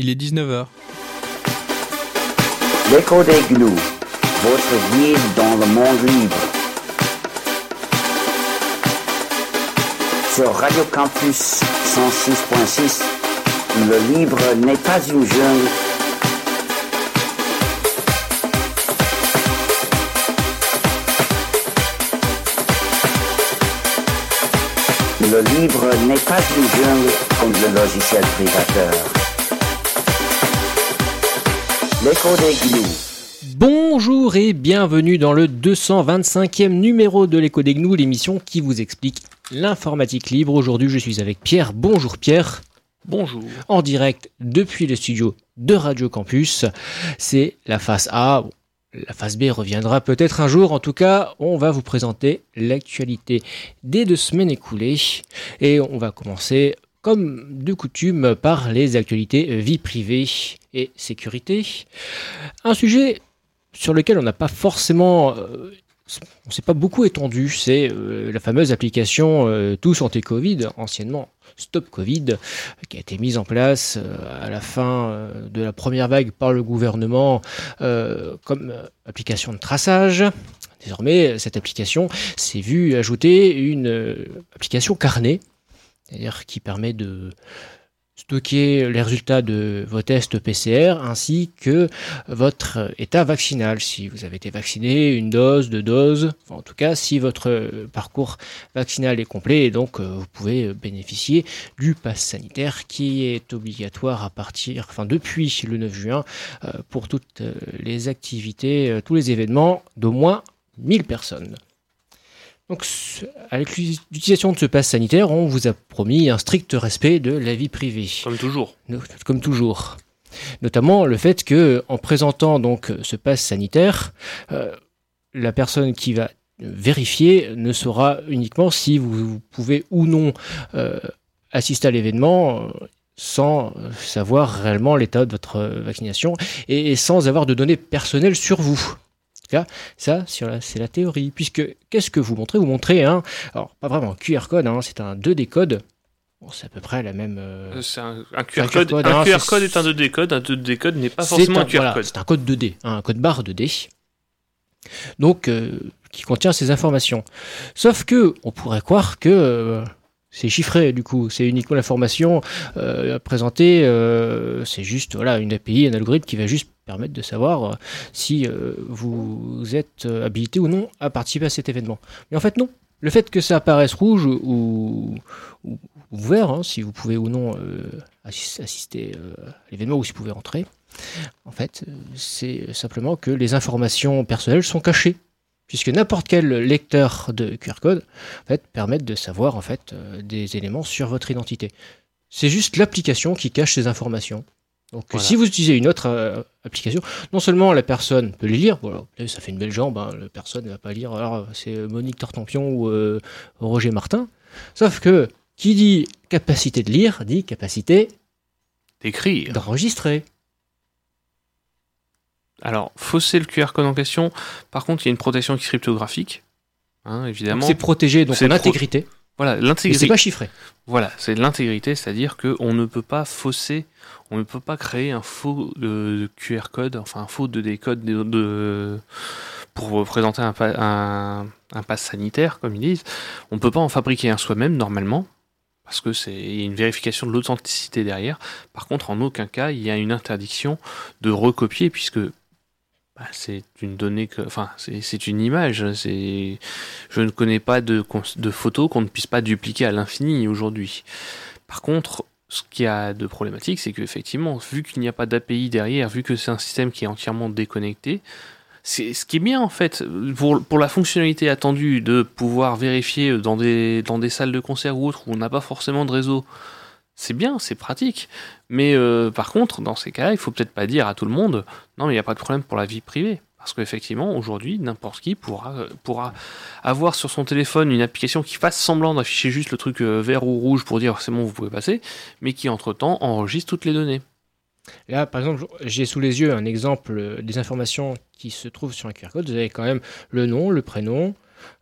Il est 19h. L'écho des gnous, votre guide dans le monde libre. Sur Radio Campus 106.6, le libre n'est pas une jungle. Le livre n'est pas une jungle comme le logiciel privateur. L'écho des gnous. Bonjour et bienvenue dans le 225e numéro de l'écho des gnous, l'émission qui vous explique l'informatique libre. Aujourd'hui, je suis avec Pierre. Bonjour Pierre. Bonjour. En direct depuis le studio de Radio Campus. C'est la face A. La phase B reviendra peut-être un jour. En tout cas, on va vous présenter l'actualité des deux semaines écoulées. Et on va commencer, comme de coutume, par les actualités vie privée et sécurité. Un sujet sur lequel on n'a pas forcément... euh, on s'est pas beaucoup étendu, c'est euh, la fameuse application euh, Tout Santé Covid, anciennement Stop Covid, qui a été mise en place euh, à la fin euh, de la première vague par le gouvernement euh, comme euh, application de traçage. Désormais, cette application s'est vue ajouter une euh, application carnet, c'est-à-dire qui permet de stocker les résultats de vos tests PCR ainsi que votre état vaccinal. Si vous avez été vacciné, une dose, deux doses, en tout cas si votre parcours vaccinal est complet et donc euh, vous pouvez bénéficier du pass sanitaire qui est obligatoire à partir, enfin depuis le 9 juin euh, pour toutes les activités, euh, tous les événements d'au moins 1000 personnes. Donc, avec l'utilisation de ce pass sanitaire, on vous a promis un strict respect de la vie privée Comme toujours. comme toujours. Notamment le fait que, en présentant donc ce pass sanitaire, euh, la personne qui va vérifier ne saura uniquement si vous pouvez ou non euh, assister à l'événement euh, sans savoir réellement l'état de votre vaccination et, et sans avoir de données personnelles sur vous. Là, ça, c'est la théorie. Puisque, qu'est-ce que vous montrez? Vous montrez un, alors pas vraiment un QR code, hein, c'est un 2D code. Bon, c'est à peu près la même. euh, C'est un, un QR un code. QR code, un hein, QR code est un 2D code. Un 2D code n'est pas forcément un, un- QR voilà, code. C'est un code 2D, hein, un code barre 2D. Donc, euh, qui contient ces informations. Sauf que, on pourrait croire que euh, c'est chiffré, du coup. C'est uniquement l'information euh, présentée. euh, c'est juste voilà, une API, un algorithme qui va juste permettre de savoir euh, si vous êtes habilité ou non à participer à cet événement. Mais en fait, non. Le fait que ça apparaisse rouge ou, vert, hein, si vous pouvez ou non assis- assister à l'événement ou si vous pouvez entrer, en fait, c'est simplement que les informations personnelles sont cachées. Puisque n'importe quel lecteur de QR code en fait, permettent de savoir en fait, euh, des éléments sur votre identité. C'est juste l'application qui cache ces informations. Donc Voilà. si vous utilisez une autre euh, application, non seulement la personne peut les lire, peut-être ça fait une belle jambe, hein, la personne ne va pas lire, alors c'est Monique Tartampion ou euh, Roger Martin, sauf que qui dit capacité de lire dit capacité D'écrire. d'enregistrer. Alors, fausser le QR code en question. Par contre, il y a une protection cryptographique. Hein, évidemment. C'est protégé donc C'est en pro- intégrité, Voilà, mais c'est l'intégrité. pas chiffré. Voilà, c'est l'intégrité, c'est-à-dire qu'on ne peut pas fausser, on ne peut pas créer un faux euh, QR code, enfin un faux 2D code de, de- pour présenter un, pa- un, un pass sanitaire, comme ils disent. On ne peut pas en fabriquer un soi-même normalement, parce que c'est il y a une vérification de l'authenticité derrière. Par contre, en aucun cas, il y a une interdiction de recopier, puisque bah, c'est une donnée que, enfin, c'est une image. Je ne connais pas de, de photos qu'on ne puisse pas dupliquer à l'infini aujourd'hui. Par contre, ce qu'il y a de problématique, c'est qu'effectivement, vu qu'il n'y a pas d'API derrière, vu que c'est un système qui est entièrement déconnecté, c'est ce qui est bien en fait pour, pour la fonctionnalité attendue de pouvoir vérifier dans des, dans des salles de concert ou autres où on n'a pas forcément de réseau. C'est bien, c'est pratique. Mais euh, par contre, dans ces cas-là, il faut peut-être pas dire à tout le monde non, mais il n'y a pas de problème pour la vie privée. Parce qu'effectivement, aujourd'hui, n'importe qui pourra, pourra avoir sur son téléphone une application qui fasse semblant d'afficher juste le truc euh, vert ou rouge pour dire c'est bon, vous pouvez passer, mais qui entre-temps enregistre toutes les données. Là, par exemple, j'ai sous les yeux un exemple euh, des informations qui se trouvent sur un QR code. Vous avez quand même le nom, le prénom,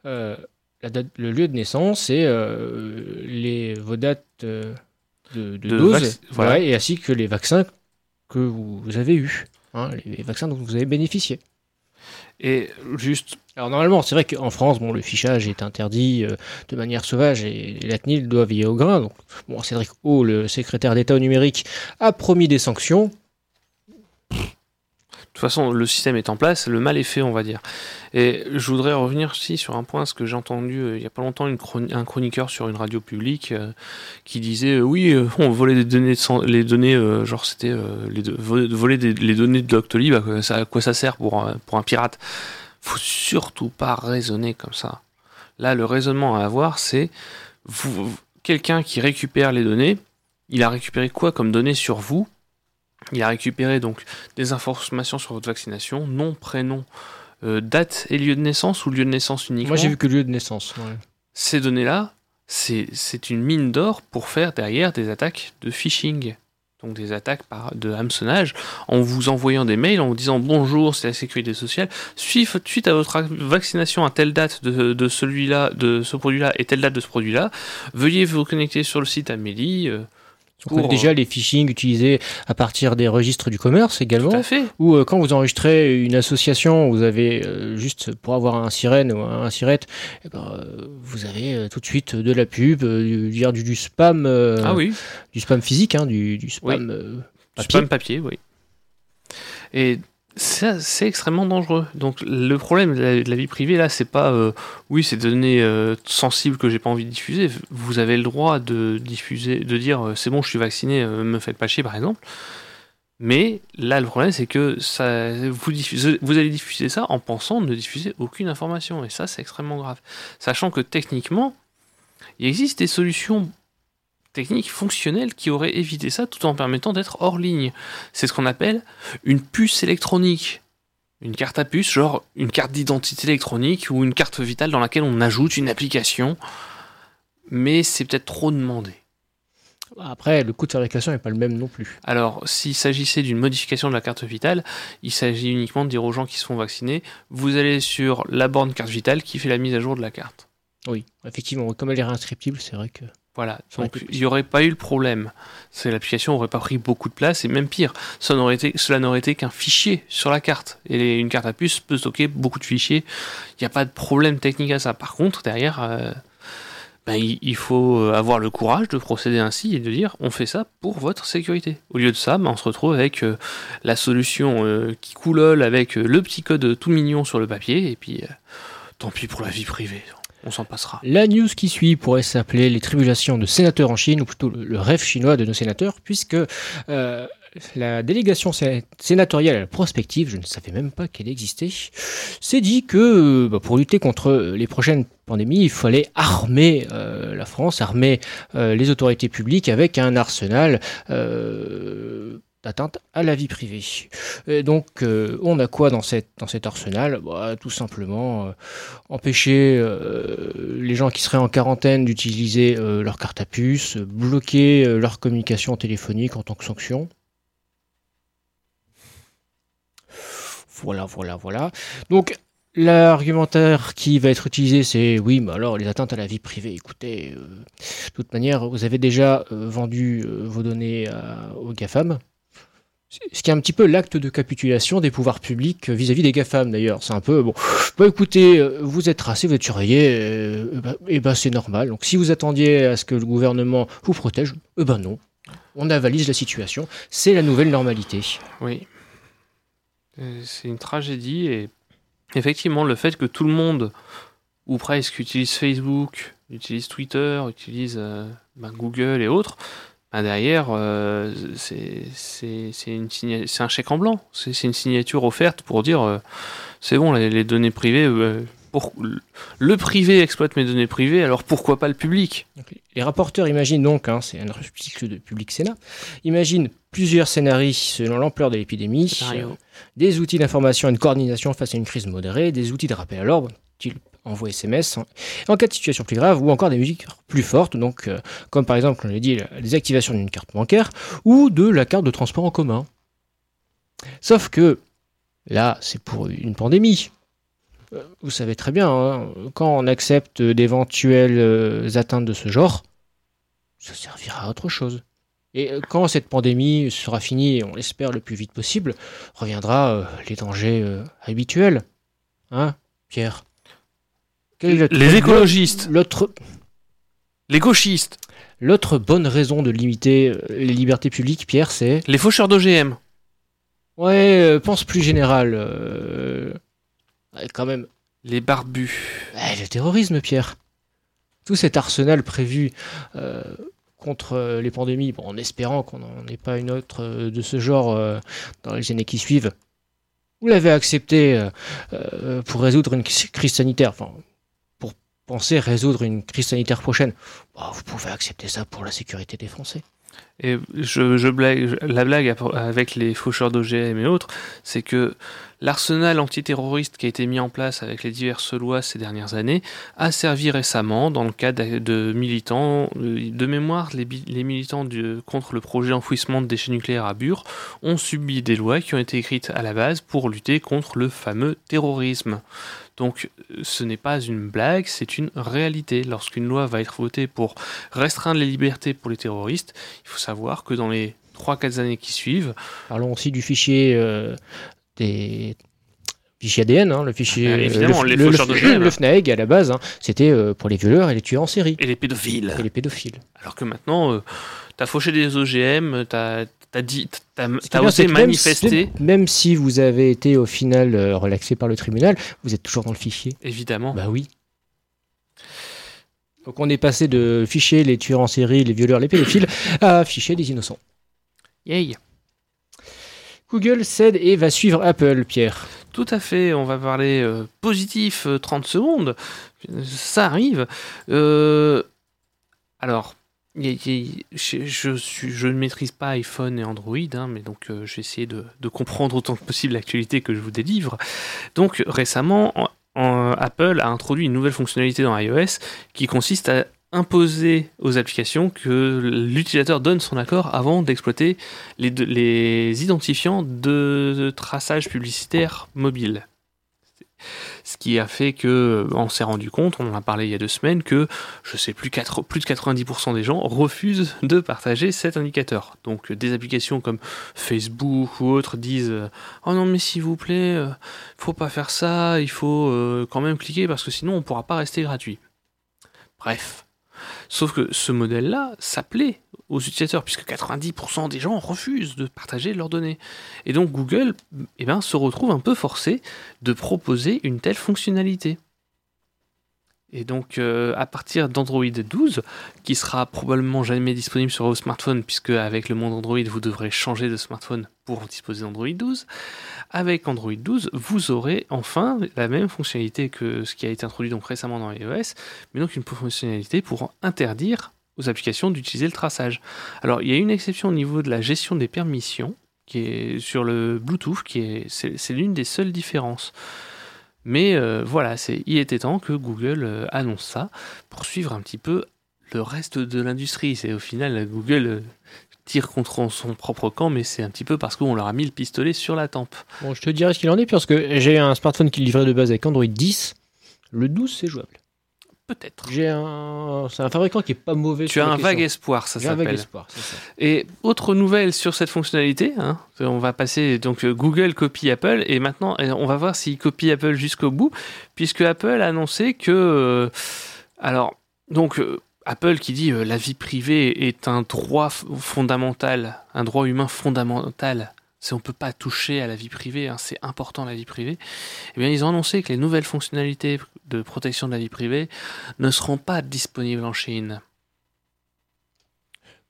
euh, le lieu de naissance et euh, les, vos dates euh, de, de De doses, vac- voilà. ouais, et ainsi que les vaccins que vous avez eus, hein, les vaccins dont vous avez bénéficié. Et juste. Alors normalement, c'est vrai qu'en France, bon, le fichage est interdit euh, de manière sauvage et, la CNIL doit veiller au grain. Donc, bon, Cédric O, le secrétaire d'État au numérique, a promis des sanctions. Toute façon, le système est en place, le mal est fait, on va dire. Et je voudrais revenir aussi sur un point, ce que j'ai entendu euh, il n'y a pas longtemps, un chroniqueur sur une radio publique euh, qui disait euh, oui, on volait des données, les données, genre c'était voler les données de Doctolib, à quoi ça sert pour, pour un pirate? Faut surtout pas raisonner comme ça. Là, le raisonnement à avoir, c'est quelqu'un qui récupère les données, il a récupéré quoi comme données sur vous? Il a récupéré donc des informations sur votre vaccination, nom, prénom, euh, date et lieu de naissance ou lieu de naissance uniquement. Moi j'ai vu que lieu de naissance. Ces données-là, c'est une mine d'or pour faire derrière des attaques de phishing. Donc des attaques par, de hameçonnage en vous envoyant des mails en vous disant bonjour, c'est la sécurité sociale. Suite, suite à votre vaccination à telle date de, de celui-là, de ce produit-là et telle date de ce produit-là, veuillez vous connecter sur le site Amélie. Euh, déjà les phishing utilisés à partir des registres du commerce également. Tout à fait. Ou euh, quand vous enregistrez une association, vous avez euh, juste pour avoir un sirène ou un sirette, eh ben, euh, vous avez tout de suite de la pub, du, du, du spam. ah oui. Du spam physique, hein, du, du spam papier. Spam papier, oui. Et c'est extrêmement dangereux. Donc le problème de la, vie privée là, c'est pas euh, oui, c'est des données euh, sensibles que j'ai pas envie de diffuser. Vous avez le droit de diffuser, de dire euh, c'est bon, je suis vacciné, me faites pas chier par exemple. Mais là, le problème, c'est que ça, vous, vous allez diffuser ça en pensant ne diffuser aucune information. Et ça, c'est extrêmement grave. Sachant que techniquement, il existe des solutions technique fonctionnelle qui aurait évité ça tout en permettant d'être hors ligne. C'est ce qu'on appelle une puce électronique. Une carte à puce, genre une carte d'identité électronique ou une carte vitale dans laquelle on ajoute une application. Mais c'est peut-être trop demandé. Après, le coût de fabrication n'est pas le même non plus. Alors, s'il s'agissait d'une modification de la carte vitale, il s'agit uniquement de dire aux gens qui se font vacciner, vous allez sur la borne carte vitale qui fait la mise à jour de la carte. Oui, effectivement, comme elle est réinscriptible, c'est vrai que... Voilà, donc il n'y aurait pas eu le problème. L'application n'aurait pas pris beaucoup de place et même pire, ça été, cela n'aurait été qu'un fichier sur la carte. Et une carte à puce peut stocker beaucoup de fichiers. Il n'y a pas de problème technique à ça. Par contre, derrière, euh, ben, il, faut avoir le courage de procéder ainsi et de dire on fait ça pour votre sécurité. Au lieu de ça, ben, on se retrouve avec euh, la solution euh, qui coulole avec le petit code tout mignon sur le papier et puis tant pis pour la vie privée on s'en passera. La news qui suit pourrait s'appeler Les tribulations de sénateurs en Chine, ou plutôt le, rêve chinois de nos sénateurs, puisque euh, la délégation sénatoriale prospective, je ne savais même pas qu'elle existait, s'est dit que bah, pour lutter contre les prochaines pandémies, il fallait armer euh, la France, armer euh, les autorités publiques avec un arsenal atteinte à la vie privée. Et donc, euh, on a quoi dans, cette, dans cet arsenal? Bah, Tout simplement euh, empêcher euh, les gens qui seraient en quarantaine d'utiliser leur carte à puce, bloquer leur communication téléphonique en tant que sanction. Voilà, voilà, voilà. Donc, L'argumentaire qui va être utilisé, c'est oui, mais alors les atteintes à la vie privée. Écoutez, de toute manière, vous avez déjà vendu vos données aux GAFAM, ce qui est un petit peu l'acte de capitulation des pouvoirs publics vis-à-vis des GAFAM d'ailleurs. C'est un peu, bon, bah écoutez, euh, vous êtes tracé, vous êtes surveillé, et, euh, bah, et ben c'est normal. Donc si vous attendiez à ce que le gouvernement vous protège, eh ben non. On avalise la situation, c'est la nouvelle normalité. Oui. Euh, c'est une tragédie et effectivement le fait que tout le monde, ou presque, utilise Facebook, utilise Twitter, utilise ben, Google et autres, ah, derrière, euh, c'est un chèque en blanc. C'est une signature offerte pour dire euh, c'est bon, les, données privées, euh, pour, le privé exploite mes données privées, alors pourquoi pas le public? Les rapporteurs imaginent donc, hein, c'est un article de Public Sénat, imaginent plusieurs scénarios selon l'ampleur de l'épidémie, des outils d'information et de coordination face à une crise modérée, des outils de rappel à l'ordre, envoie SMS, en cas de situation plus grave, ou encore des musiques plus fortes, donc euh, comme par exemple, on l'a dit, la désactivation d'une carte bancaire, ou de la carte de transport en commun. Sauf que, là, c'est pour une pandémie. Euh, vous savez très bien, hein, quand on accepte d'éventuelles euh, atteintes de ce genre, ça servira à autre chose. Et quand cette pandémie sera finie, on l'espère le plus vite possible, reviendra les dangers habituels. Hein, Pierre? Les écologistes, L'autre les gauchistes, l'autre bonne raison de limiter euh, les libertés publiques, Pierre, c'est les faucheurs d'OGM. ouais, euh, pense plus général. euh, ouais, quand même, Les barbus. Ouais, le terrorisme, Pierre. Tout cet arsenal prévu euh, contre les pandémies, bon, en espérant qu'on n'en ait pas une autre de ce genre euh, dans les années qui suivent, vous l'avez accepté pour résoudre une crise crise sanitaire, enfin, pour penser résoudre une crise sanitaire prochaine. Bah, vous pouvez accepter ça pour la sécurité des Français. Et je, blague, la blague avec les faucheurs d'OGM et autres, c'est que l'arsenal antiterroriste qui a été mis en place avec les diverses lois ces dernières années a servi récemment dans le cas de, militants. De mémoire, les, militants contre le projet enfouissement de déchets nucléaires à Bure ont subi des lois qui ont été écrites à la base pour lutter contre le fameux terrorisme. Donc ce n'est pas une blague, c'est une réalité. Lorsqu'une loi va être votée pour restreindre les libertés pour les terroristes, il faut savoir que dans les 3-4 années qui suivent, Parlons aussi du fichier euh, des fichier ADN, hein, le fichier Ah, évidemment, le, les le- le- le FNAEG à la base, hein, c'était euh, pour les violeurs et les tueurs en série et les pédophiles. et les pédophiles. Alors que maintenant, euh, t'as fauché des OGM, t'as as dit, t'as osé même manifester, si- Même, si vous avez été au final euh, relaxé par le tribunal, vous êtes toujours dans le fichier. évidemment. Bah oui. Donc on est passé de fichier les tueurs en série, les violeurs, les pédophiles, à fichier des innocents. Yay. Google cède et va suivre Apple, Pierre. Tout à fait, on va parler euh, positif euh, 30 secondes. Ça arrive. Euh, alors, je, ne maîtrise pas iPhone et Android, hein, mais donc euh, j'ai essayé de, comprendre autant que possible l'actualité que je vous délivre. Donc récemment, en- en- Apple a introduit une nouvelle fonctionnalité dans iOS qui consiste à imposer aux applications que l'utilisateur donne son accord avant d'exploiter les, de- les identifiants de, traçage publicitaire mobile. Ce qui a fait que, on s'est rendu compte, on en a parlé il y a deux semaines, que je sais plus, plus de 90% des gens refusent de partager cet indicateur. Donc des applications comme Facebook ou autres disent Oh non, mais s'il vous plaît, euh, faut pas faire ça, il faut euh, quand même cliquer parce que sinon on pourra pas rester gratuit. Bref. Sauf que ce modèle-là, ça plaît aux utilisateurs, puisque 90% des gens refusent de partager leurs données. Et donc Google eh ben, se retrouve un peu forcé de proposer une telle fonctionnalité. Et donc euh, à partir d'Android 12, qui sera probablement jamais disponible sur vos smartphones, puisque avec le monde Android, vous devrez changer de smartphone pour disposer d'Android 12, avec Android 12, vous aurez enfin la même fonctionnalité que ce qui a été introduit donc récemment dans iOS, mais donc une fonctionnalité pour interdire aux applications d'utiliser le traçage. Alors il y a une exception au niveau de la gestion des permissions, qui est sur le Bluetooth, qui est c'est c'est l'une des seules différences. Mais euh, voilà, c'est il était temps que Google euh, annonce ça pour suivre un petit peu le reste de l'industrie. C'est au final Google euh, tire contre son propre camp, mais c'est un petit peu parce qu'on leur a mis le pistolet sur la tempe. Bon, je te dirai ce qu'il en est, parce que j'ai un smartphone qui livré de base avec Android 10. Le 12, c'est jouable. Peut-être. J'ai un... C'est un fabricant qui est pas mauvais Tu as un vague espoir, ça J'ai un vague s'appelle. espoir, c'est ça. Et autre nouvelle sur cette fonctionnalité, hein, on va passer donc euh, Google copie Apple et maintenant on va voir s'il copie Apple jusqu'au bout, puisque Apple a annoncé que euh, alors donc euh, Apple qui dit euh, la vie privée est un droit fondamental, un droit humain fondamental. On peut pas toucher à la vie privée, hein, c'est important la vie privée. Eh bien, ils ont annoncé que les nouvelles fonctionnalités de protection de la vie privée ne seront pas disponibles en Chine.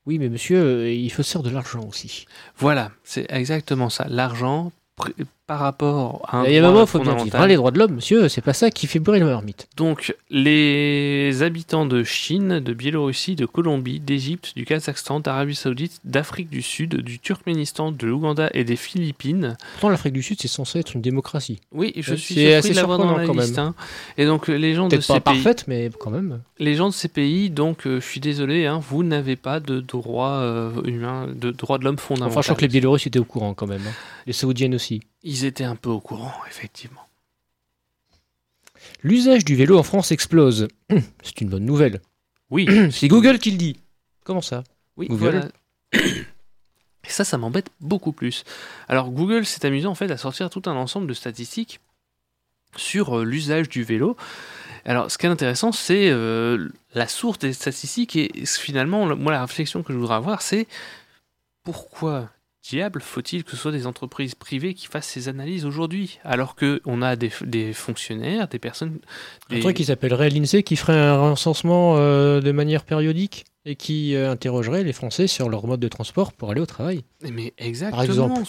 Oui, mais monsieur, euh, il faut se faire de l'argent aussi. Voilà, c'est exactement ça. L'argent par rapport à un Il y a un moment, il faut bien hein, les droits de l'homme, monsieur, c'est pas ça qui fait brûler le marmite. Donc, les habitants de Chine, de Biélorussie, de Colombie, d'Égypte, du Kazakhstan, d'Arabie Saoudite, d'Afrique du Sud, du Turkménistan, de l'Ouganda et des Philippines. Pourtant, l'Afrique du Sud, c'est censé être une démocratie. Oui, je Ouais, suis surpris assez de l'avoir dans la quand liste. hein. Et donc, les gens de ces pas pays, parfaite, mais quand même. les gens de ces pays, donc, euh, je suis désolé, hein, vous n'avez pas de droits euh, humains, de droits de l'homme fondamentaux. Enfin, je crois que les Biélorusses étaient au courant quand même. Les Saoudiennes aussi. Ils étaient un peu au courant, effectivement. L'usage du vélo en France explose. C'est une bonne nouvelle. Oui, C'est Google qui le dit. Comment ça? Oui, Google. voilà. Et ça, ça m'embête beaucoup plus. Alors Google s'est amusé en fait à sortir tout un ensemble de statistiques sur euh, l'usage du vélo. Alors, ce qui est intéressant, c'est euh, la source des statistiques et finalement, moi, la réflexion que je voudrais avoir, c'est pourquoi diable faut-il que ce soit des entreprises privées qui fassent ces analyses aujourd'hui alors qu'on a des, des, fonctionnaires, des personnes... Des... Un truc qui s'appellerait l'INSEE qui ferait un recensement euh, de manière périodique et qui euh, interrogerait les Français sur leur mode de transport pour aller au travail. Mais exactement.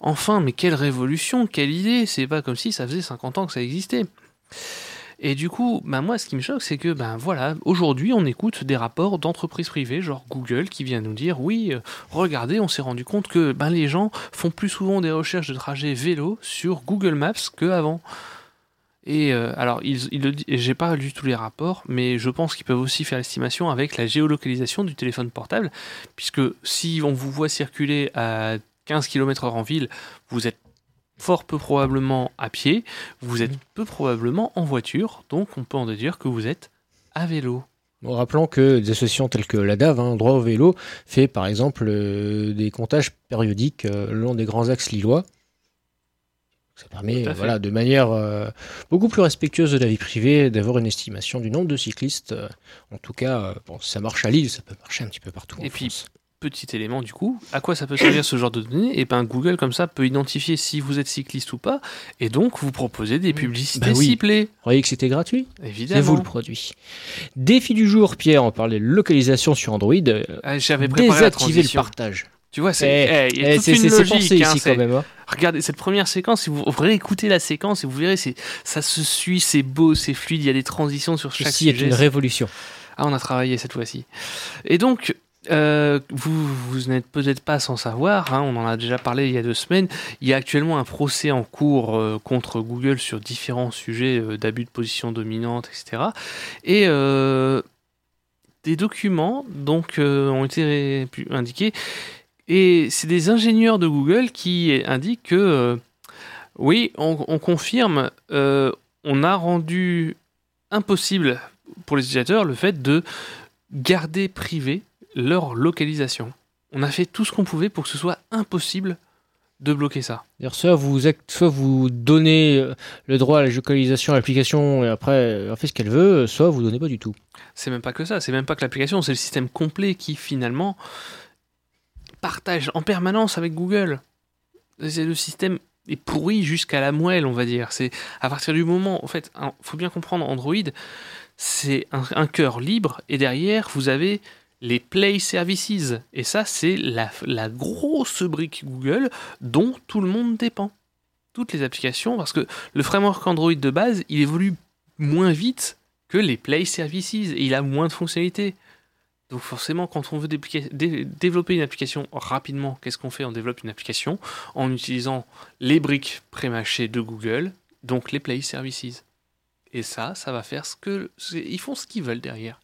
Enfin, mais quelle révolution, quelle idée C'est pas comme si ça faisait 50 ans que ça existait. Et du coup, ben moi, ce qui me choque, c'est que, ben voilà, aujourd'hui, on écoute des rapports d'entreprises privées, genre Google, qui vient nous dire, oui, euh, regardez, on s'est rendu compte que ben, les gens font plus souvent des recherches de trajets vélo sur Google Maps qu'avant. Et euh, alors, j'ai pas lu tous les rapports, mais je pense qu'ils peuvent aussi faire l'estimation avec la géolocalisation du téléphone portable, puisque si on vous voit circuler à 15 km/h en ville, vous êtes fort peu probablement à pied, vous êtes peu probablement en voiture, donc on peut en déduire que vous êtes à vélo. Bon, rappelons que des associations telles que la DAV, hein, droit au vélo, fait par exemple euh, des comptages périodiques euh, le long des grands axes lillois. Ça permet, voilà, de manière euh, beaucoup plus respectueuse de la vie privée, d'avoir une estimation du nombre de cyclistes. en tout cas, bon, ça marche à Lille, ça peut marcher un petit peu partout. Et puis, petit élément du coup. À quoi ça peut servir ce genre de données Et eh ben Google comme ça peut identifier si vous êtes cycliste ou pas, et donc vous proposer des publicités bah ciblées. Vous croyez que c'était gratuit? Évidemment. C'est vous le produit. Défi du jour, Pierre, on parlait de localisation sur Android. Ah, J'avais préparé Désactiver le partage. Tu vois, c'est eh, eh, c'est pensé ici quand même. Hein. Regardez cette première séquence, si vous réécoutez la séquence et vous verrez, ça se suit, c'est beau, c'est fluide, il y a des transitions sur chaque Ceci est une révolution. Ah, on a travaillé cette fois-ci. Et donc, euh, vous, n'êtes peut-être pas sans savoir, hein, on en a déjà parlé il y a deux semaines, il y a actuellement un procès en cours euh, contre Google sur différents sujets euh, d'abus de position dominante, etc. Et des documents donc ont été indiqués, et c'est des ingénieurs de Google qui indiquent que oui, on, on confirme, on a rendu impossible pour les utilisateurs le fait de garder privé leur localisation. On a fait tout ce qu'on pouvait pour que ce soit impossible de bloquer ça. Soit vous, soit vous donnez euh, le droit à la localisation à l'application et après elle fait ce qu'elle veut, soit vous donnez pas du tout. C'est même pas que ça, c'est même pas que l'application, c'est le système complet qui finalement partage en permanence avec Google. C'est le système est pourri jusqu'à la moelle, on va dire. C'est à partir du moment, en fait, il faut bien comprendre, Android, c'est un, un cœur libre et derrière vous avez les Play Services. Et ça, c'est la, grosse brique Google dont tout le monde dépend. Toutes les applications, parce que le framework Android de base, il évolue moins vite que les Play Services et il a moins de fonctionnalités. Donc forcément, quand on veut développer une application rapidement, qu'est-ce qu'on fait? On développe une application en utilisant les briques prémâchées de Google, donc les Play Services. Et ça, ça va faire ce que... Ils font ce qu'ils veulent derrière.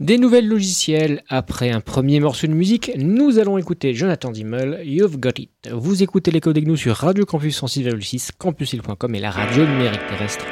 Des nouvelles logiciels. Après un premier morceau de musique, nous allons écouter Jonathan Dimmel, You've Got It. Vous écoutez les codes nous sur Radio Campus 106,6, campusil.com et la radio numérique terrestre.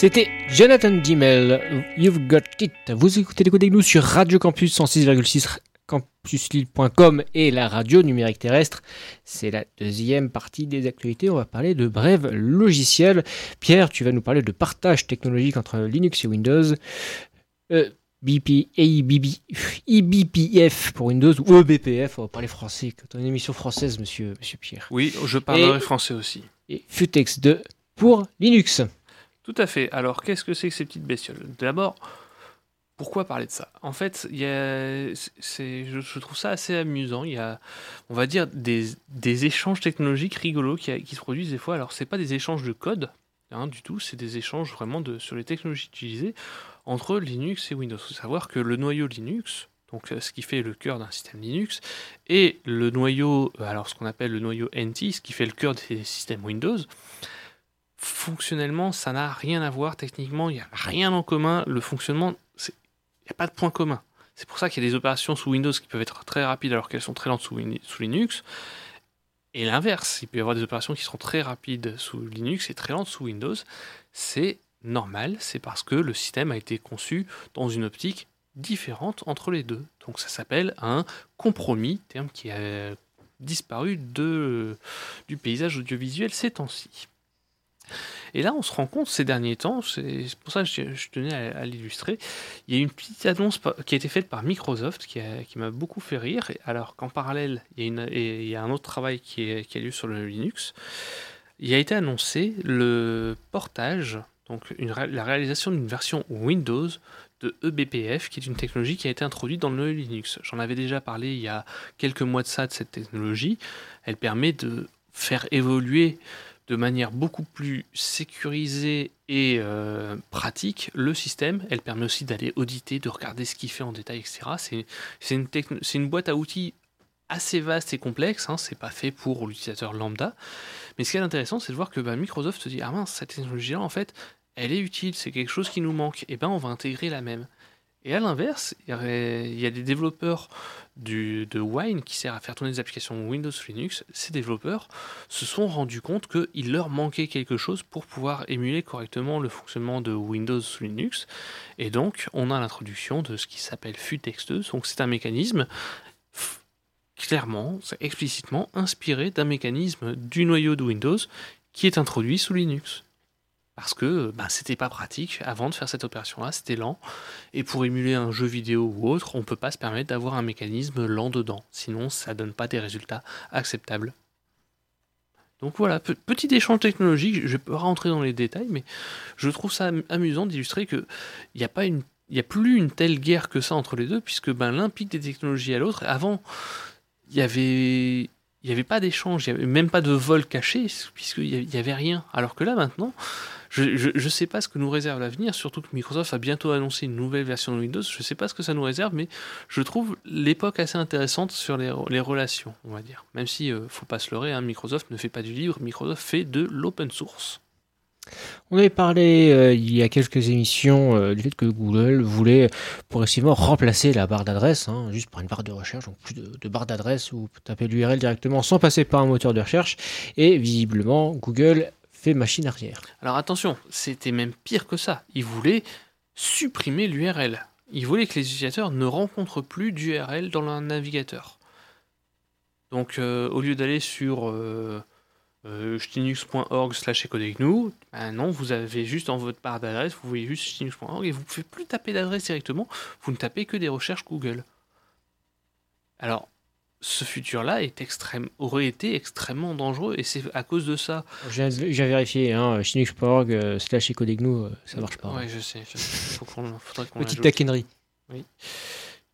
C'était Jonathan Dimmel, You've Got It. Vous écoutez les nous sur Radio Campus 106,6 campuslille.com et la radio numérique terrestre. C'est la deuxième partie des actualités. On va parler de brèves logiciels. Pierre, tu vas nous parler de partage technologique entre Linux et Windows. Euh, BP, EBPF pour Windows ou EBPF, on va parler français, c'est une émission française, monsieur, monsieur Pierre. Oui, je parlerai français aussi. Et Futex 2 pour Linux. Tout à fait. Alors, qu'est-ce que c'est que ces petites bestioles? D'abord, pourquoi parler de ça? En fait, je, trouve ça assez amusant. Il y a, on va dire, des, échanges technologiques rigolos qui, se produisent des fois. Alors, c'est pas des échanges de code hein, du tout, c'est des échanges vraiment sur les technologies utilisées entre Linux et Windows. Il faut savoir que le noyau Linux, donc euh, ce qui fait le cœur d'un système Linux, et le noyau, euh, alors ce qu'on appelle le noyau NT, ce qui fait le cœur des systèmes Windows, fonctionnellement, ça n'a rien à voir. Techniquement, il n'y a rien en commun. Le fonctionnement, il n'y a pas de point commun. C'est pour ça qu'il y a des opérations sous Windows qui peuvent être très rapides alors qu'elles sont très lentes sous, sous Linux. Et l'inverse, il peut y avoir des opérations qui seront très rapides sous Linux et très lentes sous Windows. C'est normal, c'est parce que le système a été conçu dans une optique différente entre les deux. Donc ça s'appelle un compromis, terme qui a disparu de, du paysage audiovisuel ces temps-ci. Et là, on se rend compte ces derniers temps, c'est pour ça que je, tenais à, l'illustrer, il y a une petite annonce qui a été faite par Microsoft qui, m'a beaucoup fait rire, alors qu'en parallèle, il y, a un autre travail qui a lieu sur le Linux. Il a été annoncé le portage donc la réalisation d'une version Windows de eBPF, qui est une technologie qui a été introduite dans le Linux. J'en avais déjà parlé il y a quelques mois de ça de cette technologie. Elle permet de faire évoluer de manière beaucoup plus sécurisée et euh, pratique le système. Elle permet aussi d'aller auditer, de regarder ce qu'il fait en détail, etc. C'est une, boîte à outils assez vaste et complexe, hein. c'est pas fait pour l'utilisateur lambda. Mais ce qui est intéressant, c'est de voir que bah, Microsoft se dit Ah mince, cette technologie-là, en fait, elle est utile, c'est quelque chose qui nous manque, et ben on va intégrer la même. Et à l'inverse, il y, a des développeurs de Wine qui sert à faire tourner des applications Windows Linux. Ces développeurs se sont rendus compte qu'il leur manquait quelque chose pour pouvoir émuler correctement le fonctionnement de Windows sous Linux. Et donc, on a l'introduction de ce qui s'appelle FUTEX2. Donc, c'est un mécanisme clairement, explicitement inspiré d'un mécanisme du noyau de Windows qui est introduit sous Linux parce que ben, c'était pas pratique avant de faire cette opération-là, c'était lent. Et pour émuler un jeu vidéo ou autre, on peut pas se permettre d'avoir un mécanisme lent dedans, sinon ça donne pas des résultats acceptables. Donc voilà, petit échange technologique, je vais pas rentrer dans les détails, mais je trouve ça amusant d'illustrer qu'il n'y a pas une il n'y a plus une telle guerre que ça entre les deux, puisque ben, l'un pique des technologies à l'autre. Avant, il y avait n'y avait pas d'échange, il n'y avait même pas de vol caché, puisqu'il n'y avait rien. Alors que là, maintenant, je ne sais pas ce que nous réserve l'avenir, surtout que Microsoft a bientôt annoncé une nouvelle version de Windows. Je ne sais pas ce que ça nous réserve, mais je trouve l'époque assez intéressante sur les, relations, on va dire. Même si, euh, faut pas se leurrer, hein, Microsoft ne fait pas du livre, Microsoft fait de l'open source. On avait parlé euh, il y a quelques émissions euh, du fait que Google voulait progressivement remplacer la barre d'adresse, hein, juste par une barre de recherche, donc plus de, de barre d'adresse où vous tapez l'URL directement sans passer par un moteur de recherche. Et visiblement, Google machine arrière. Alors attention, c'était même pire que ça. Il voulait supprimer l'URL. Il voulait que les utilisateurs ne rencontrent plus d'URL dans leur navigateur. Donc euh, au lieu d'aller sur euh, euh slash ben non, vous avez juste dans votre barre d'adresse, vous voyez juste chtinux.org et vous ne pouvez plus taper d'adresse directement, vous ne tapez que des recherches Google. Alors, ce futur-là est extrême, aurait été extrêmement dangereux et c'est à cause de ça. J'ai vérifié, hein, Chinux.org euh, slash ecodegnu, euh, ça marche pas. Oui, je sais. Faut Petite taquinerie. Oui.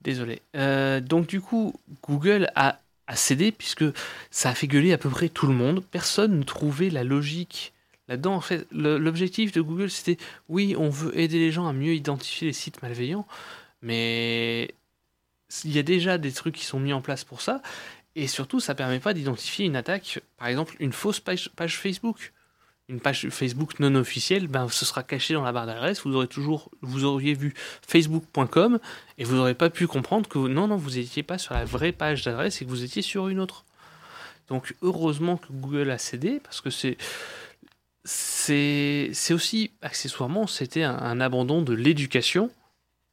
Désolé. Euh, donc du coup, Google a, a, cédé puisque ça a fait gueuler à peu près tout le monde. Personne ne trouvait la logique là-dedans. En fait, l'objectif de Google, c'était oui, on veut aider les gens à mieux identifier les sites malveillants, mais il y a déjà des trucs qui sont mis en place pour ça, et surtout, ça permet pas d'identifier une attaque, par exemple, une fausse page, Facebook. Une page Facebook non officielle, ben, ce sera caché dans la barre d'adresse. Vous aurez toujours, vous auriez vu facebook.com et vous n'aurez pas pu comprendre que non, non, vous n'étiez pas sur la vraie page d'adresse et que vous étiez sur une autre. Donc, heureusement que Google a cédé parce que c'est, c'est aussi, accessoirement, c'était un, un abandon de l'éducation.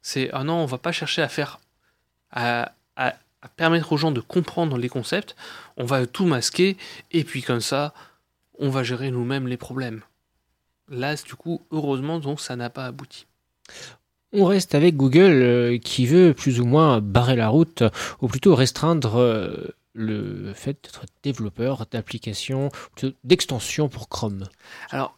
C'est, ah non, on va pas chercher à faire, à, à- à permettre aux gens de comprendre les concepts, on va tout masquer, et puis comme ça, on va gérer nous-mêmes les problèmes. Là, du coup, heureusement, donc, ça n'a pas abouti. On reste avec Google euh, qui veut plus ou moins barrer la route, ou plutôt restreindre euh, le fait d'être développeur d'applications, d'extensions pour Chrome. Alors,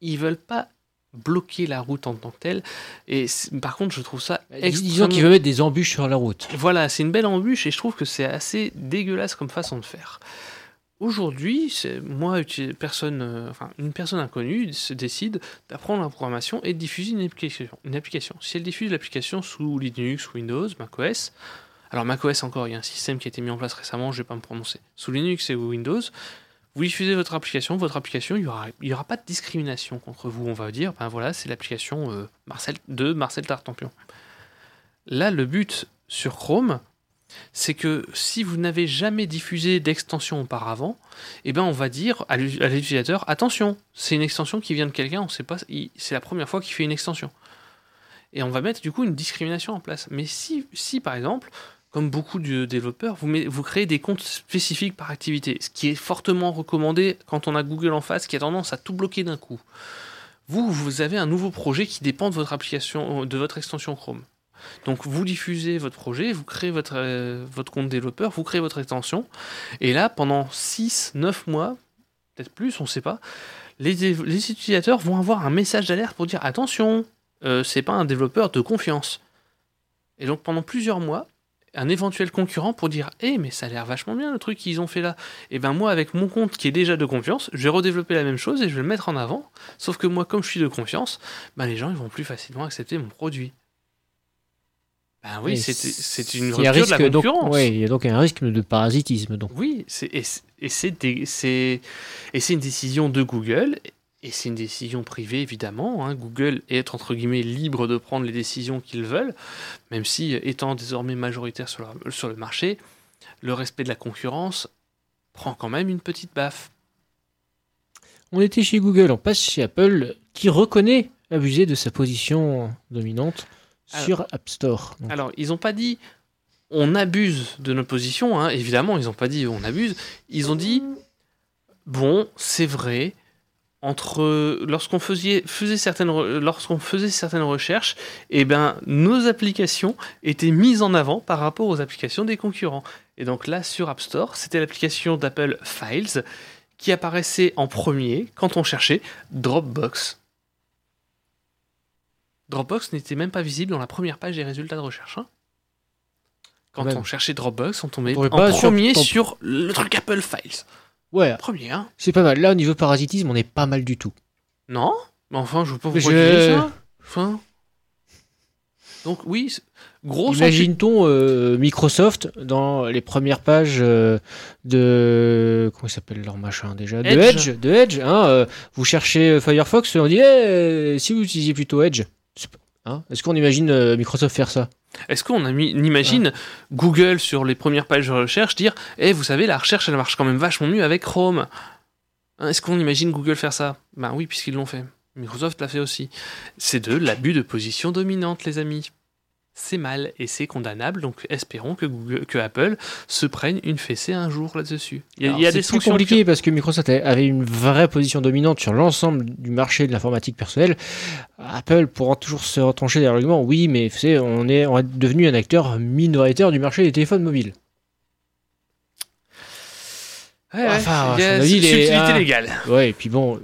ils veulent pas bloquer la route en tant que telle, et par contre, je trouve ça Disons extrêmement... qu'il veut mettre des embûches sur la route. Voilà, c'est une belle embûche et je trouve que c'est assez dégueulasse comme façon de faire. Aujourd'hui, c'est moi, uti- personne, euh, enfin, une personne inconnue se décide d'apprendre la programmation et de diffuser une application, une application. Si elle diffuse l'application sous Linux, Windows, macOS, alors macOS encore, il y a un système qui a été mis en place récemment, je vais pas me prononcer. Sous Linux et Windows, vous diffusez votre application, votre application, il n'y aura, pas de discrimination contre vous. On va dire, ben voilà, c'est l'application euh, Marcel de Marcel Tartampion. Là, le but sur Chrome, c'est que si vous n'avez jamais diffusé d'extension auparavant, eh ben on va dire à l'u- à l'utilisateur attention, c'est une extension qui vient de quelqu'un, on sait pas, c'est la première fois qu'il fait une extension. Et on va mettre du coup une discrimination en place. Mais si, si par exemple, comme beaucoup de développeurs, vous, créez des comptes spécifiques par activité, ce qui est fortement recommandé quand on a Google en face, qui a tendance à tout bloquer d'un coup. Vous, vous avez un nouveau projet qui dépend de votre application, de votre extension Chrome. Donc vous diffusez votre projet, vous créez votre, euh, compte développeur, vous créez votre extension, et là, pendant 6, 9 mois, peut-être plus, on ne sait pas, les utilisateurs vont avoir un message d'alerte pour dire attention, euh, c'est pas un développeur de confiance. Et donc pendant plusieurs mois, un éventuel concurrent pour dire Eh, mais ça a l'air vachement bien le truc qu'ils ont fait là. Et ben moi, avec mon compte qui est déjà de confiance, je vais redévelopper la même chose et je vais le mettre en avant. Sauf que moi, comme je suis de confiance, ben les gens ils vont plus facilement accepter mon produit. Ben oui, c'est une rupture de la donc- concurrence. il y a donc un risque de parasitisme. Donc. Oui, et c'est une décision de Google et c'est une décision privée évidemment. hein. Google est entre guillemets libre de prendre les décisions qu'ils veulent, même si étant désormais majoritaire sur le, sur le marché, le respect de la concurrence prend quand même une petite baffe. On était chez Google, on passe chez Apple, qui reconnaît abuser de sa position dominante Alors- sur App Store. Donc, Alors ils n'ont pas dit on abuse de notre position, hein. évidemment ils n'ont pas dit on abuse, ils ont dit bon c'est vrai entre lorsqu'on faisait, faisait certaines re- lorsqu'on faisait certaines recherches, eh ben nos applications étaient mises en avant par rapport aux applications des concurrents. Et donc là sur App Store, c'était l'application d'Apple Files qui apparaissait en premier quand on cherchait Dropbox. Dropbox n'était même pas visible dans la première page des résultats de recherche. hein. Quand Même. on cherchait Dropbox, on tombait en sur premier sur, le truc Apple Files. Ouais, Premier, hein c'est pas mal. Là, au niveau parasitisme, on est pas mal du tout. Non Mais enfin, je vois pas pourquoi Je- ça. Enfin... Donc oui, gros Imagine-t-on euh, Microsoft dans les premières pages euh, de comment s'appelle leur machin déjà? De Edge. Edge, de Edge. hein, euh, vous cherchez Firefox, on dit Eh, si vous utilisiez plutôt Edge. hein, Est-ce qu'on imagine Microsoft faire ça? Est-ce qu'on imagine Google sur les premières pages de recherche dire Eh, vous savez, la recherche, elle marche quand même vachement mieux avec Chrome. Hein, Est-ce qu'on imagine Google faire ça? Ben oui, puisqu'ils l'ont fait. Microsoft l'a fait aussi. C'est de l'abus de position dominante, les amis. C'est mal et c'est condamnable, donc espérons que, Google, que Apple se prenne une fessée un jour là-dessus. Il y a, Alors, il y a c'est des compliqué parce que Microsoft avait une vraie position dominante sur l'ensemble du marché de l'informatique personnelle. Apple pourra toujours se retrancher derrière l'argument oui, mais vous savez, on est, on est devenu un acteur minoritaire du marché des téléphones mobiles. Ouais, Enfin, il avis, subtilité ah. légale. Ouais, et puis bon,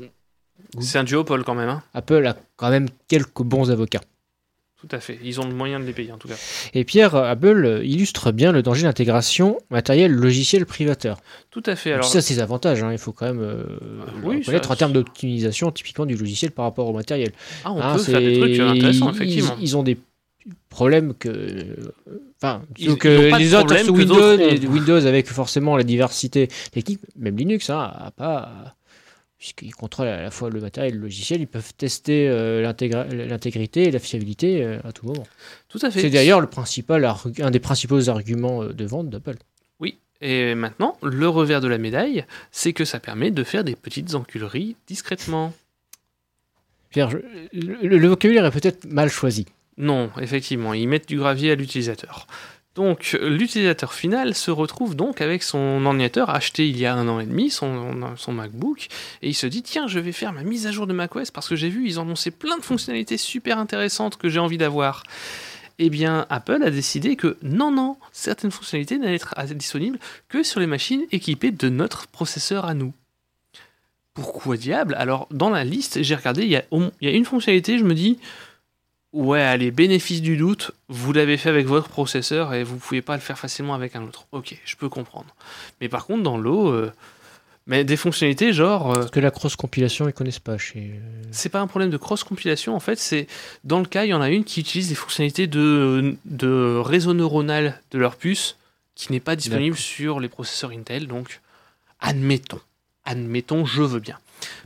C'est un duopole quand même. Hein. Apple a quand même quelques bons avocats. Tout à fait. Ils ont le moyen de les payer en tout cas. Et Pierre, Apple illustre bien le danger d'intégration matériel logiciel privateur. Tout à fait. Alors, ça, c'est ses avantages, hein, il faut quand même euh, le oui, reconnaître ça- en termes d'optimisation typiquement du logiciel par rapport au matériel. ah, on Hein, peut faire des trucs intéressants, ils- effectivement. Ils, ont des problèmes que. Enfin, Ils- de les autres sous que Windows. Windows avec forcément la diversité technique, même Linux, hein, a pas. Puisqu'ils contrôlent à la fois le matériel et le logiciel, ils peuvent tester euh, l'intégrité et la fiabilité euh, à tout moment. Tout à fait. C'est d'ailleurs le principal, argu- un des principaux arguments euh, de vente d'Apple. Oui. Et maintenant, le revers de la médaille, c'est que ça permet de faire des petites enculeries discrètement. Pierre, je- le, le vocabulaire est peut-être mal choisi. Non, effectivement, ils mettent du gravier à l'utilisateur. Donc, l'utilisateur final se retrouve donc avec son ordinateur acheté il y a un an et demi, son, MacBook, et il se dit tiens, je vais faire ma mise à jour de macOS parce que j'ai vu, ils ont annoncé plein de fonctionnalités super intéressantes que j'ai envie d'avoir. Eh bien, Apple a décidé que non, non, certaines fonctionnalités n'allaient être disponibles que sur les machines équipées de notre processeur à nous. Pourquoi diable? Alors, dans la liste, j'ai regardé, y, il y a une fonctionnalité, je me dis, ouais, allez, bénéfice du doute, vous l'avez fait avec votre processeur et vous ne pouvez pas le faire facilement avec un autre. Ok, je peux comprendre. Mais par contre, dans l'eau, euh, mais des fonctionnalités genre. euh, Parce que la cross-compilation, ils connaissent pas chez. euh, c'est pas un problème de cross-compilation, en fait, c'est dans le cas, il y en a une qui utilise des fonctionnalités de, de réseau neuronal de leur puce qui n'est pas disponible sur les processeurs Intel, donc admettons, admettons, je veux bien.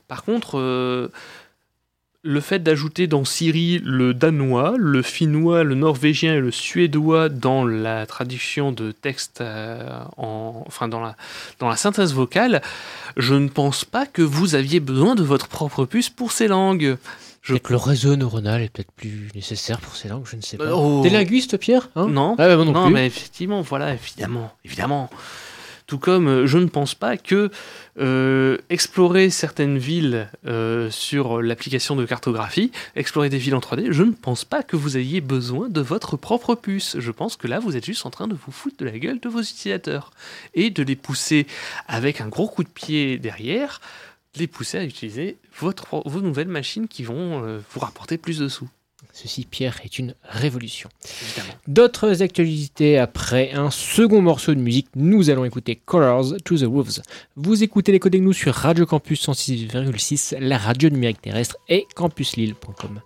Par contre, euh, le fait d'ajouter dans Siri le danois, le finnois, le norvégien et le suédois dans la traduction de texte, euh, en, enfin dans la, dans la synthèse vocale, je ne pense pas que vous aviez besoin de votre propre puce pour ces langues. Je- Peut-être le réseau neuronal est peut-être plus nécessaire pour ces langues, je ne sais pas. Oh. T'es linguiste, Pierre hein? Non. Ah, bah, non, non, plus. mais effectivement, voilà, évidemment, évidemment. Tout comme euh, je ne pense pas que euh, explorer certaines villes euh, sur l'application de cartographie, explorer des villes en 3D, je ne pense pas que vous ayez besoin de votre propre puce. Je pense que là, vous êtes juste en train de vous foutre de la gueule de vos utilisateurs et de les pousser avec un gros coup de pied derrière, les pousser à utiliser votre, vos nouvelles machines qui vont vous rapporter plus de sous, Ceci, Pierre, est une révolution. D'autres actualités après un second morceau de musique, nous allons écouter Colors to the Wolves. Vous écoutez les codes nous sur Radio Campus 106,6, la radio numérique terrestre et campuslille.com.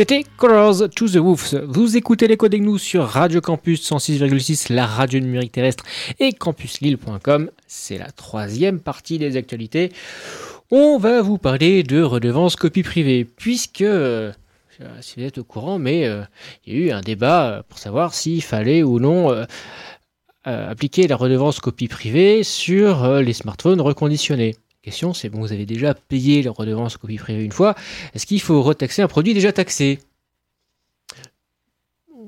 C'était Colors to the Wolves. Vous écoutez les codes nous sur Radio Campus 106,6, la radio numérique terrestre et campuslille.com. C'est la troisième partie des actualités. On va vous parler de redevance copie privée, puisque, euh, si vous êtes au courant, mais euh, il y a eu un débat pour savoir s'il fallait ou non euh, appliquer la redevance copie privée sur les smartphones reconditionnés question, c'est bon, vous avez déjà payé la redevance copie privée une fois, est-ce qu'il faut retaxer un produit déjà taxé?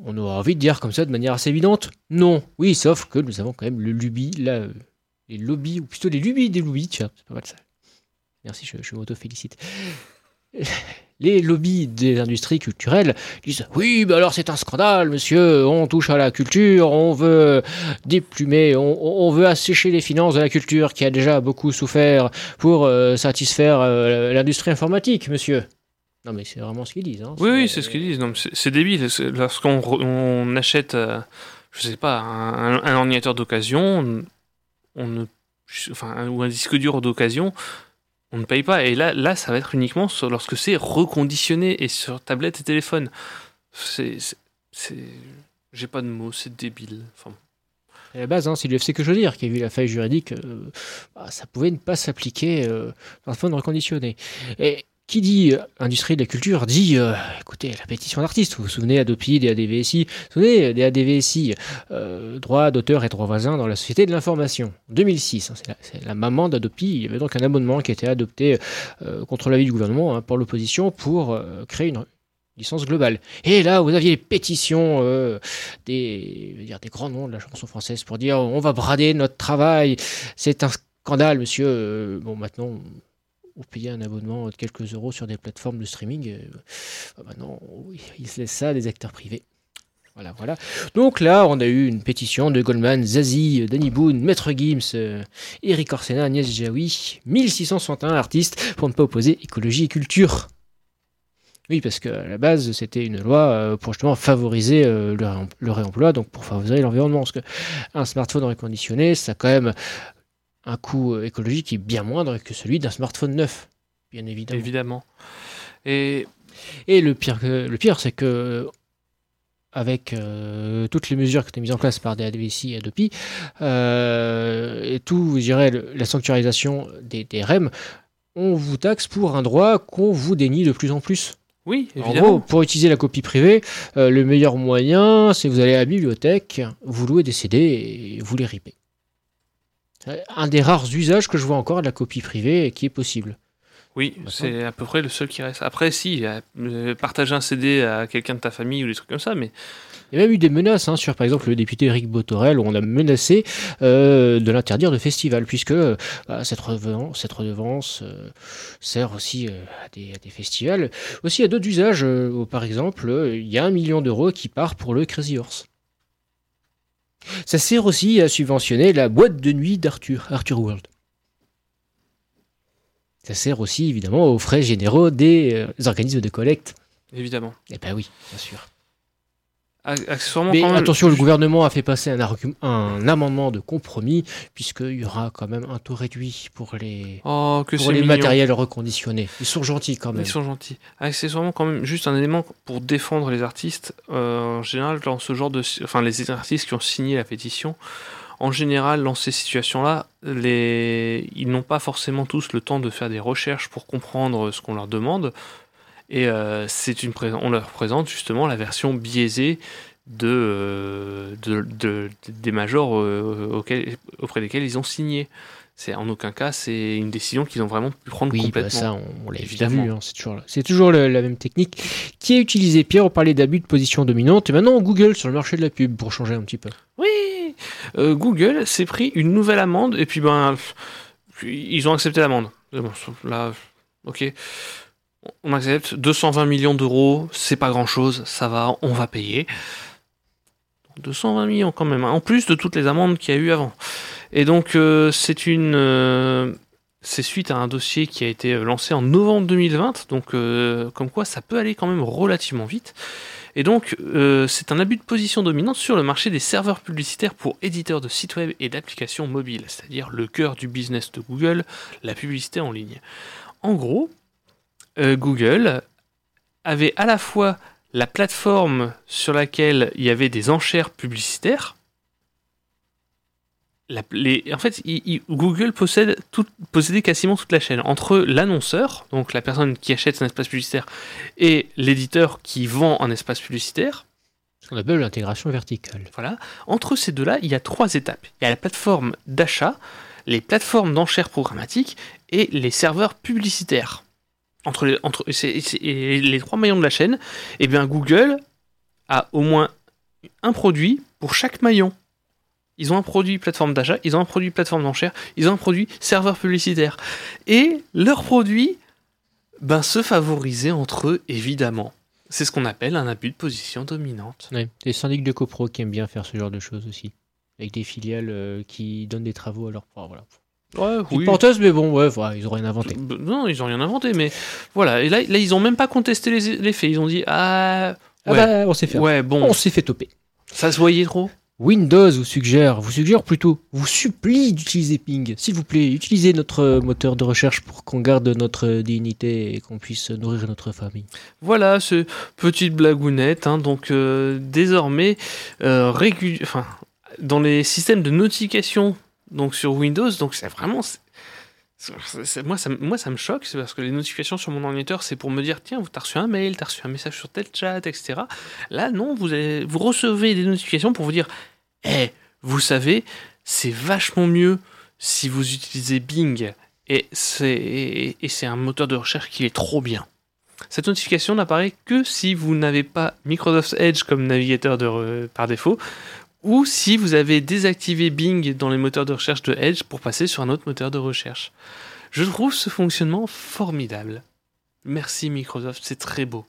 On aura envie de dire comme ça de manière assez évidente, non. Oui, sauf que nous avons quand même le lubie, là, les lobbies, ou plutôt les lubies des lobbies, tiens, c'est pas mal ça. Merci, je, je m'auto-félicite les lobbies des industries culturelles disent oui, ben alors c'est un scandale, monsieur, on touche à la culture, on veut déplumer, on, veut assécher les finances de la culture qui a déjà beaucoup souffert pour euh, satisfaire euh, l'industrie informatique, monsieur. Non mais c'est vraiment ce qu'ils disent. Hein. Oui, oui, c'est ce qu'ils disent. C'est débile. Lorsqu'on achète, euh, je sais pas, un, ordinateur d'occasion, on ne, enfin, ou un disque dur d'occasion, on ne paye pas. Et là, là, ça va être uniquement lorsque c'est reconditionné et sur tablette et téléphone. C'est. J'ai pas de mots, c'est débile. Enfin. À la base, hein, c'est l'UFC que je veux dire, qui a vu la faille juridique, euh, bah, ça pouvait ne pas s'appliquer euh, dans le reconditionné. Et qui dit euh, industrie de la culture dit, euh, écoutez, la pétition d'artistes, vous vous souvenez, Adopi, des ADVSI, vous souvenez des euh, droit d'auteur et droit voisin dans la société de l'information, 2006, hein, c'est la, maman d'Adopi, il y avait donc un abonnement qui a été adopté contre l'avis du gouvernement hein, pour l'opposition pour créer une licence globale. Et là, vous aviez les pétitions des, dire, des grands noms de la chanson française pour dire on va brader notre travail, c'est un scandale, monsieur. bon, maintenant ou payer un abonnement de quelques euros sur des plateformes de streaming. Euh, bah maintenant, ils se laissent ça à des acteurs privés. Voilà, voilà. Donc là, on a eu une pétition de Goldman, Zazie, Danny Boone, Maître Gims, euh, Eric Orsena, Agnès Jaoui, 1661 artistes pour ne pas opposer écologie et culture. Oui, parce qu'à la base, c'était une loi euh, pour justement favoriser le, réemploi, donc pour favoriser l'environnement. Parce qu'un smartphone reconditionné, ça quand même un coût euh, écologique qui est bien moindre que celui d'un smartphone neuf, bien évidemment. Évidemment. Et, et le pire, le pire c'est que avec euh, toutes les mesures qui ont été mises en place par DADVC et Adopi, euh, et tout, je dirais, la sanctuarisation des, des, REM, on vous taxe pour un droit qu'on vous dénie de plus en plus. Oui, évidemment. En gros, pour utiliser la copie privée, le meilleur moyen, c'est vous allez à la bibliothèque, vous louez des CD et vous les ripez. Un des rares usages que je vois encore de la copie privée qui est possible. Oui, c'est à peu près le seul qui reste. Après, si, euh, partager un CD à quelqu'un de ta famille ou des trucs comme ça, mais. Il y a même eu des menaces hein, sur, par exemple, le député Eric Botorel, où on a menacé euh, de l'interdire de festival, puisque bah, cette redevance, cette redevance euh, sert aussi à des, à, des, festivals, aussi à d'autres usages. par exemple, il y a un million d'euros qui part pour le Crazy Horse. Ça sert aussi à subventionner la boîte de nuit d'Arthur, Arthur World. Ça sert aussi évidemment aux frais généraux des euh, organismes de collecte. Évidemment. Eh ben oui, bien sûr. Accessoirement, Mais attention, le gouvernement a fait passer un, un amendement de compromis, puisqu'il y aura quand même un taux réduit pour les, oh, pour les matériels reconditionnés. Ils sont gentils quand même. Ils sont gentils. Accessoirement, quand même, juste un élément pour défendre les artistes. Euh, en général, dans ce genre de. Enfin, les artistes qui ont signé la pétition, en général, dans ces situations-là, les... ils n'ont pas forcément tous le temps de faire des recherches pour comprendre ce qu'on leur demande. Et euh, c'est une on leur présente justement la version biaisée de, euh, de, des majors euh, auprès desquels ils ont signé. C'est en aucun cas c'est une décision qu'ils ont vraiment pu prendre oui, bah, complètement. ça, on, l'a évidemment vu. Hein, c'est toujours, c'est toujours la, même technique qui est utilisée. Pierre, on parlait d'abus de position dominante et maintenant Google sur le marché de la pub pour changer un petit peu. Oui, Google s'est pris une nouvelle amende et puis ben ils ont accepté l'amende. Bon, là, ok on accepte 220 millions d'euros, c'est pas grand chose, ça va, on va payer. 220 millions quand même, hein, en plus de toutes les amendes qu'il y a eu avant. Et donc euh, c'est une, euh, c'est suite à un dossier qui a été lancé en novembre 2020, donc euh, comme quoi ça peut aller quand même relativement vite. Et donc c'est un abus de position dominante sur le marché des serveurs publicitaires pour éditeurs de sites web et d'applications mobiles, c'est-à-dire le cœur du business de Google, la publicité en ligne. En gros, euh, Google avait à la fois la plateforme sur laquelle il y avait des enchères publicitaires. La- les- en fait, il- il- Google possède tout- possédait quasiment toute la chaîne entre l'annonceur, donc la personne qui achète un espace publicitaire, et l'éditeur qui vend un espace publicitaire. Ce qu'on appelle l'intégration verticale. Voilà. Entre ces deux-là, il y a trois étapes. Il y a la plateforme d'achat, les plateformes d'enchères programmatiques et les serveurs publicitaires. Entre les, les trois maillons de la chaîne, eh bien Google a au moins un produit pour chaque maillon. Ils ont un produit plateforme d'achat, ils ont un produit plateforme d'enchères, ils ont un produit serveur publicitaire. Et leurs produits ben, se favorisaient entre eux, évidemment. C'est ce qu'on appelle un abus de position dominante. Ouais. Des syndics de copro qui aiment bien faire ce genre de choses aussi. Avec des filiales euh, qui donnent des travaux à leurs. Ouais, Petite parenthèse, mais bon, ouais, voilà, ils ont rien inventé. Non, ils ont rien inventé, mais voilà. Et là, là ils ont même pas contesté les, les faits. Ils ont dit ah Ah bah, on s'est fait. ouais bon, On s'est fait toper. ça se voyait trop? Windows vous suggère, vous suggère plutôt, vous supplie d'utiliser Ping. S'il vous plaît, utilisez notre euh, moteur de recherche pour qu'on garde notre dignité et qu'on puisse nourrir notre famille. Voilà, ce petite blagounette. hein. donc euh, désormais, euh, enfin, dans les systèmes de notification, donc sur Windows, donc c'est vraiment, moi, ça, moi ça me choque, c'est parce que les notifications sur mon ordinateur, c'est pour me dire tiens, t'as reçu un mail, t'as reçu un message sur tel chat, etc. Là, non, vous recevez des notifications pour vous dire, eh, vous savez, c'est vachement mieux si vous utilisez Bing et c'est un moteur de recherche qui est trop bien. Cette notification n'apparaît que si vous n'avez pas Microsoft Edge comme navigateur par défaut, ou si vous avez désactivé Bing dans les moteurs de recherche de Edge pour passer sur un autre moteur de recherche. Je trouve ce fonctionnement formidable. Merci Microsoft, c'est très beau.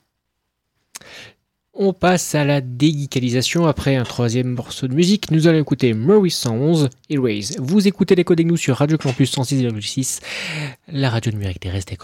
On passe à la déguicalisation après un troisième morceau de musique. Nous allons écouter Murray Sounds Erase. Vous écoutez les codes nous sur Radio Campus 106,6, la radio numérique terrestre et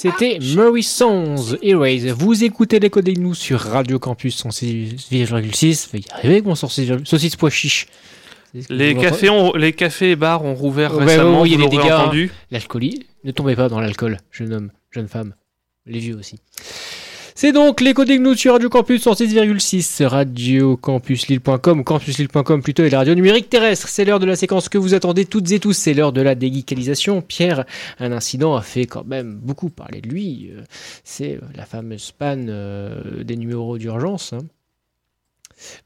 C'était Murray Sons Erase. Vous écoutez les codes nous sur Radio Campus 106,6. Veuillez y arriver mon saucisse, pois chiche. Les vous cafés, ont- les cafés et bars ont rouvert Ouais, récemment. ouais, il y a vous des dégâts. L'alcoolie. Ne tombez pas dans l'alcool, jeune homme, jeune femme, les vieux aussi. C'est donc les codes nous sur Radio Campus 106,6, radiocampusLille.com, ou campuslille.com plutôt, et la radio numérique terrestre. C'est l'heure de la séquence que vous attendez toutes et tous, c'est l'heure de la déguicalisation. Pierre, un incident a fait quand même beaucoup parler de lui. euh, C'est la fameuse panne euh, des numéros d'urgence. hein.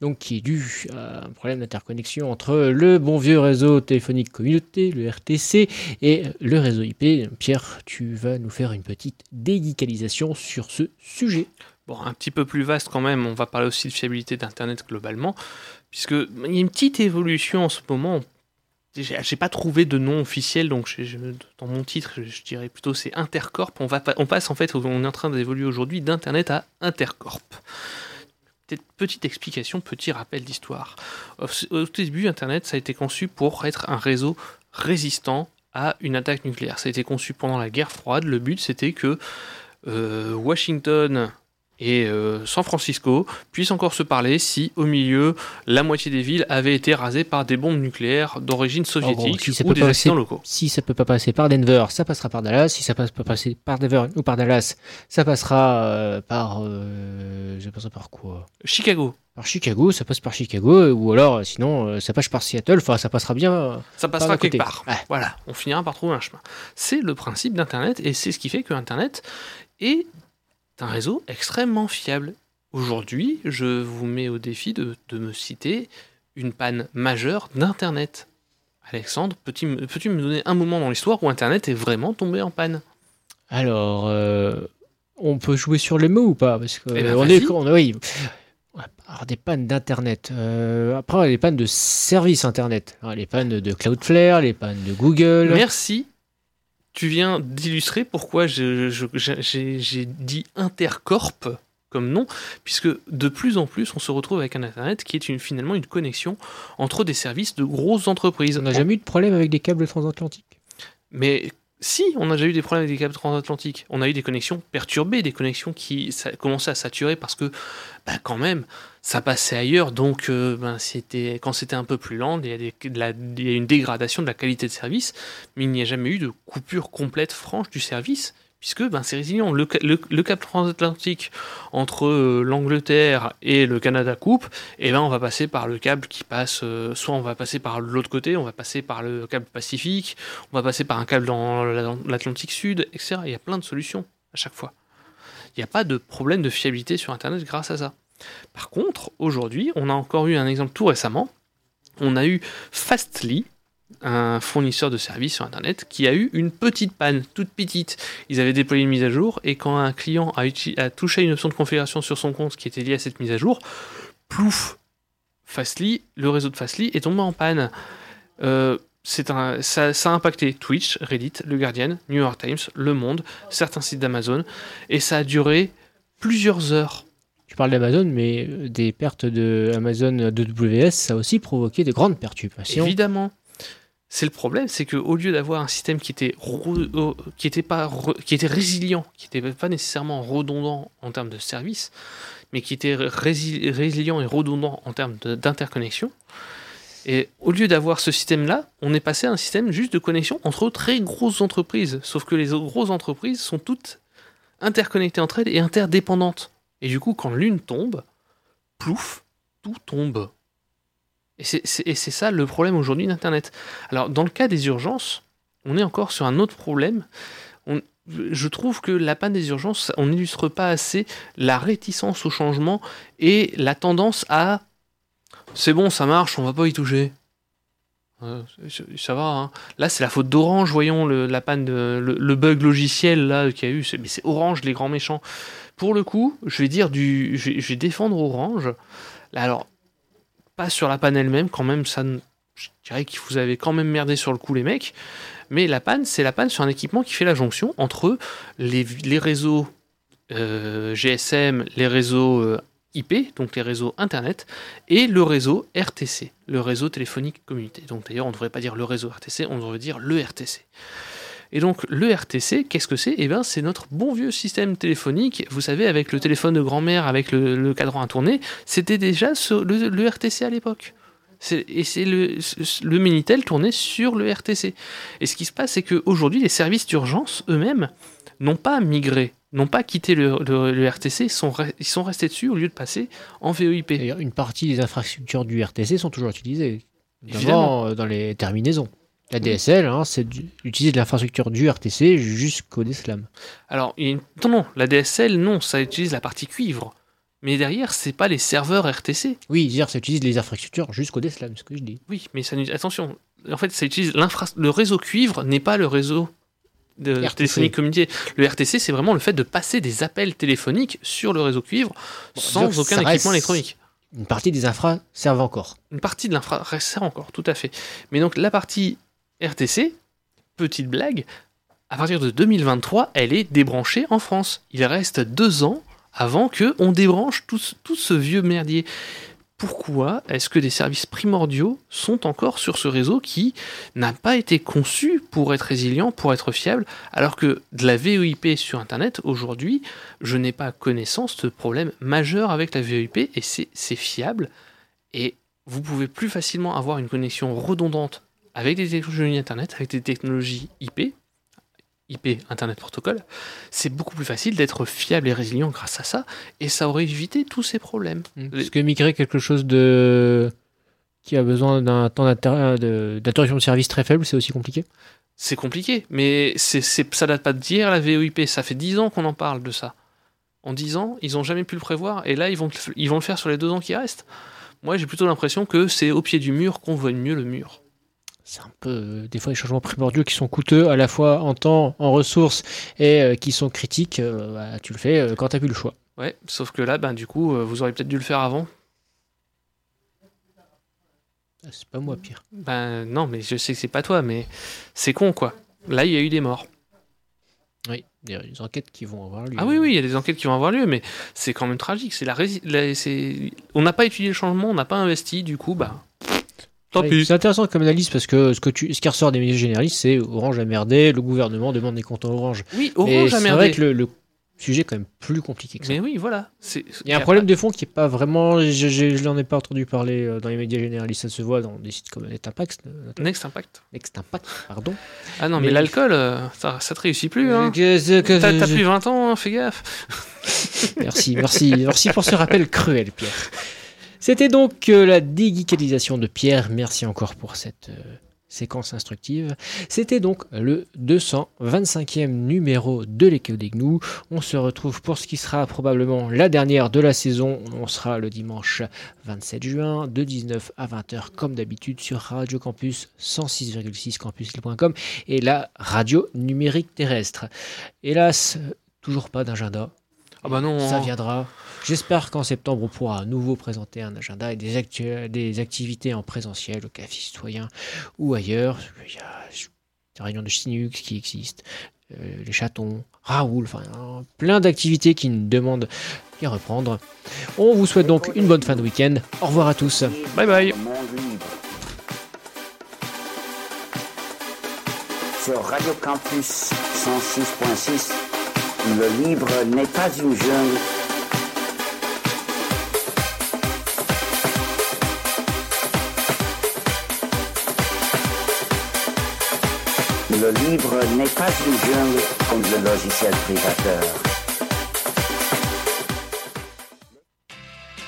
Donc, qui est dû à un problème d'interconnexion entre le bon vieux réseau téléphonique communauté, le RTC, et le réseau IP. Pierre, tu vas nous faire une petite dédicalisation sur ce sujet. Bon, un petit peu plus vaste quand même, on va parler aussi de fiabilité d'Internet globalement, puisque il y a une petite évolution en ce moment. J'ai pas trouvé de nom officiel, donc dans mon titre, je, dirais plutôt c'est Intercorp. On, va, on passe en fait, on est en train d'évoluer aujourd'hui d'Internet à Intercorp. Petite explication, petit rappel d'histoire. Au, au début, Internet, ça a été conçu pour être un réseau résistant à une attaque nucléaire. Ça a été conçu pendant la guerre froide. Le but, c'était que euh, Washington et euh, San Francisco puissent encore se parler si au milieu la moitié des villes avaient été rasées par des bombes nucléaires d'origine soviétique si ça ou peut des pas accidents passer- locaux. Si ça peut pas passer par Denver, ça passera par Dallas. Si ça passe pas passer par Denver ou par Dallas, ça passera euh, par. euh, ça passera par quoi? Chicago, Par Chicago, ça passe par Chicago, ou alors euh, sinon euh, ça passe par Seattle. Enfin, ça passera bien. euh, ça passera quelque part. Ouais. Voilà, on finira par trouver un chemin. C'est le principe d'Internet et c'est ce qui fait que Internet est un réseau extrêmement fiable. Aujourd'hui, je vous mets au défi de, de me citer une panne majeure d'Internet. Alexandre, peux-tu me, donner un moment dans l'histoire où Internet est vraiment tombé en panne? Alors, euh, on peut jouer sur les mots ou pas? Parce que Eh ben, on est, on, oui. Avoir des pannes d'internet. Euh, après, les pannes de services internet. Alors, les pannes de Cloudflare, les pannes de Google. Merci. Tu viens d'illustrer pourquoi j'ai j'ai dit Intercorp comme nom, puisque de plus en plus, on se retrouve avec un Internet qui est une, finalement une connexion entre des services de grosses entreprises. On n'a jamais eu de problème avec des câbles transatlantiques. Mais si, on a déjà eu des problèmes avec des câbles transatlantiques. On a eu des connexions perturbées, des connexions qui ça, commençaient à saturer parce que, bah, quand même, ça passait ailleurs. Donc, euh, ben, c'était, quand c'était un peu plus lent, il y, a des- une dégradation de la qualité de service, mais il n'y a jamais eu de coupure complète franche du service. Puisque ben, c'est résilient. Le, le- le câble transatlantique entre euh, l'Angleterre et le Canada coupe, et ben on va passer par le câble qui passe, euh, soit on va passer par l'autre côté, on va passer par le câble Pacifique, on va passer par un câble dans la- l'Atlantique Sud, etc. Il y a plein de solutions à chaque fois. Il n'y a pas de problème de fiabilité sur Internet grâce à ça. Par contre, aujourd'hui, on a encore eu un exemple tout récemment. On a eu Fastly, un fournisseur de services sur Internet, qui a eu une petite panne, toute petite. Ils avaient déployé une mise à jour, et quand un client a, touché une option de configuration sur son compte qui était liée à cette mise à jour, plouf, Fastly, le réseau de Fastly est tombé en panne. Euh, ça, ça a impacté Twitch, Reddit, Le Guardian, New York Times, Le Monde, certains sites d'Amazon, et ça a duré plusieurs heures. Tu parles d'Amazon, mais euh, des pertes de Amazon de WS, ça a aussi provoqué de grandes perturbations. Évidemment. C'est le problème, c'est que au lieu d'avoir un système qui était euh, qui pas qui était résilient, qui n'était pas nécessairement redondant en termes de service, mais qui était rési- résilient et redondant en termes d'interconnexion. Et au lieu d'avoir ce système-là, on est passé à un système juste de connexion entre très grosses entreprises. Sauf que les grosses entreprises sont toutes interconnectées entre elles et interdépendantes. Et du coup, quand l'une tombe, plouf, tout tombe. Et c'est- ça le problème aujourd'hui d'Internet. Alors, dans le cas des urgences, on est encore sur un autre problème. Je trouve que la panne des urgences, on n'illustre pas assez la réticence au changement et la tendance à c'est bon, ça marche, on va pas y toucher. Euh, ça- va. hein. Là, c'est la faute d'Orange, voyons le, la panne, le, bug logiciel là qu'il y a eu. Mais c'est Orange, les grands méchants. Pour le coup, je vais dire du, je vais, défendre Orange. Alors, pas sur la panne elle-même, quand même, ça, je dirais que vous avez quand même merdé sur le coup, les mecs. Mais la panne, c'est la panne sur un équipement qui fait la jonction entre les, réseaux euh, GSM, les réseaux euh, IP, donc les réseaux Internet, et le réseau RTC, le réseau téléphonique communauté. Donc d'ailleurs, on ne devrait pas dire le réseau RTC, on devrait dire le RTC. Et donc le RTC, qu'est-ce que c'est? Eh bien, c'est notre bon vieux système téléphonique. Vous savez, avec le téléphone de grand-mère, avec le, le cadran à tourner, c'était déjà sur le, le RTC à l'époque. Et c'est le, le Minitel tourné sur le RTC. Et ce qui se passe, c'est qu'aujourd'hui, les services d'urgence eux-mêmes n'ont pas migré, n'ont pas quitté le, le- le RTC, ils sont, re- ils sont restés dessus au lieu de passer en VoIP. D'ailleurs, une partie des infrastructures du RTC sont toujours utilisées, Évidemment. notamment euh, dans les terminaisons. La DSL, hein, c'est utiliser de l'infrastructure du RTC jusqu'au DSLAM. Alors, il y a une- non, non, la DSL, non, ça utilise la partie cuivre. Mais derrière, c'est pas les serveurs RTC. Oui, dire ça utilise les infrastructures jusqu'au DSLAM, ce que je dis. Oui, mais ça, attention, en fait, ça utilise l'infra... Le réseau cuivre n'est pas le réseau de RTC. téléphonique communiqué. Le RTC, c'est vraiment le fait de passer des appels téléphoniques sur le réseau cuivre sans aucun équipement électronique. Une partie des infras servent encore. Une partie de l'infra sert encore, tout à fait. Mais donc la partie RTC, petite blague, à partir de 2023, elle est débranchée en France. Il reste deux ans avant que on débranche tout, ce- vieux merdier. Pourquoi est-ce que des services primordiaux sont encore sur ce réseau qui n'a pas été conçu pour être résilient, pour être fiable, alors que de la VoIP sur Internet, aujourd'hui, je n'ai pas connaissance de problème majeur avec la VoIP et c'est fiable et vous pouvez plus facilement avoir une connexion redondante avec des technologies Internet, avec des technologies IP, IP Internet Protocol. C'est beaucoup plus facile d'être fiable et résilient grâce à ça, et ça aurait évité tous ces problèmes. Parce que migrer quelque chose de qui a besoin d'un temps d'interruption de service très faible, c'est aussi compliqué. C'est compliqué, mais c'est, c'est- ça date pas d'hier la VoIP, ça fait 10 ans qu'on en parle de ça. En 10 ans, ils ont jamais pu le prévoir, et là, ils vont, ils vont le faire sur les deux ans qui restent. Moi, j'ai plutôt l'impression que c'est au pied du mur qu'on voit mieux le mur. C'est un peu euh, des fois des changements primordiaux qui sont coûteux à la fois en temps, en ressources et euh, qui sont critiques. euh, bah, tu le fais quand t'as plus le choix. Ouais, sauf que là, ben, du coup, vous auriez peut-être dû le faire avant. Ah, C'est pas moi pire. Ben non, mais je sais que c'est pas toi, mais c'est con quoi. Là, il y a eu des morts. Oui, il y a des enquêtes qui vont avoir lieu. Ah oui, oui, il y a des enquêtes qui vont avoir lieu, mais c'est quand même tragique. C'est la, on n'a pas étudié le changement, on n'a pas investi, du coup, bah. Tant Ouais, pis. C'est intéressant comme analyse parce que ce, que tu, ce qui ressort des médias généralistes, c'est Orange a merdé, le gouvernement demande des comptes à Orange. Oui, Orange a c'est merdé. vrai que le, le sujet est quand même plus compliqué que ça. Mais oui, voilà. C'est- Il y a un problème de fond qui est pas vraiment. Je, n'en ai pas entendu parler euh, dans les médias généralistes. Ça se voit dans des sites comme Net Impact. euh, Next Impact. Next Impact, pardon. Ah non, mais, Mais- l'alcool, euh, ça, ça te réussit plus. Hein. T'as plus 20 ans, hein, fais gaffe. Merci, merci, merci pour ce rappel cruel, Pierre. C'était donc euh, la déguicalisation de Pierre. Merci encore pour cette euh, séquence instructive. C'était donc le 225e numéro de l'écho des gnous. On se retrouve pour ce qui sera probablement la dernière de la saison. On sera le dimanche 27 juin de 19 à 20h comme d'habitude sur Radio Campus 106,6 campuslille.com et la radio numérique terrestre. Hélas, toujours pas d'agenda. Ah bah non. Ça hein. J'espère qu'en septembre, on pourra à nouveau présenter un agenda et des, actu- des activités en présentiel au Café Citoyen ou ailleurs. Il y a des réunions de Chinux qui existent, euh, les chatons, Raoul, enfin, hein, plein d'activités qui nous demandent qu'à reprendre. On vous souhaite donc une bonne fin de week-end. Au revoir à tous. Bye bye. Sur Radio Campus 106.6, le libre n'est pas une jungle. Le libre n'est pas une jungle comme le logiciel privateur.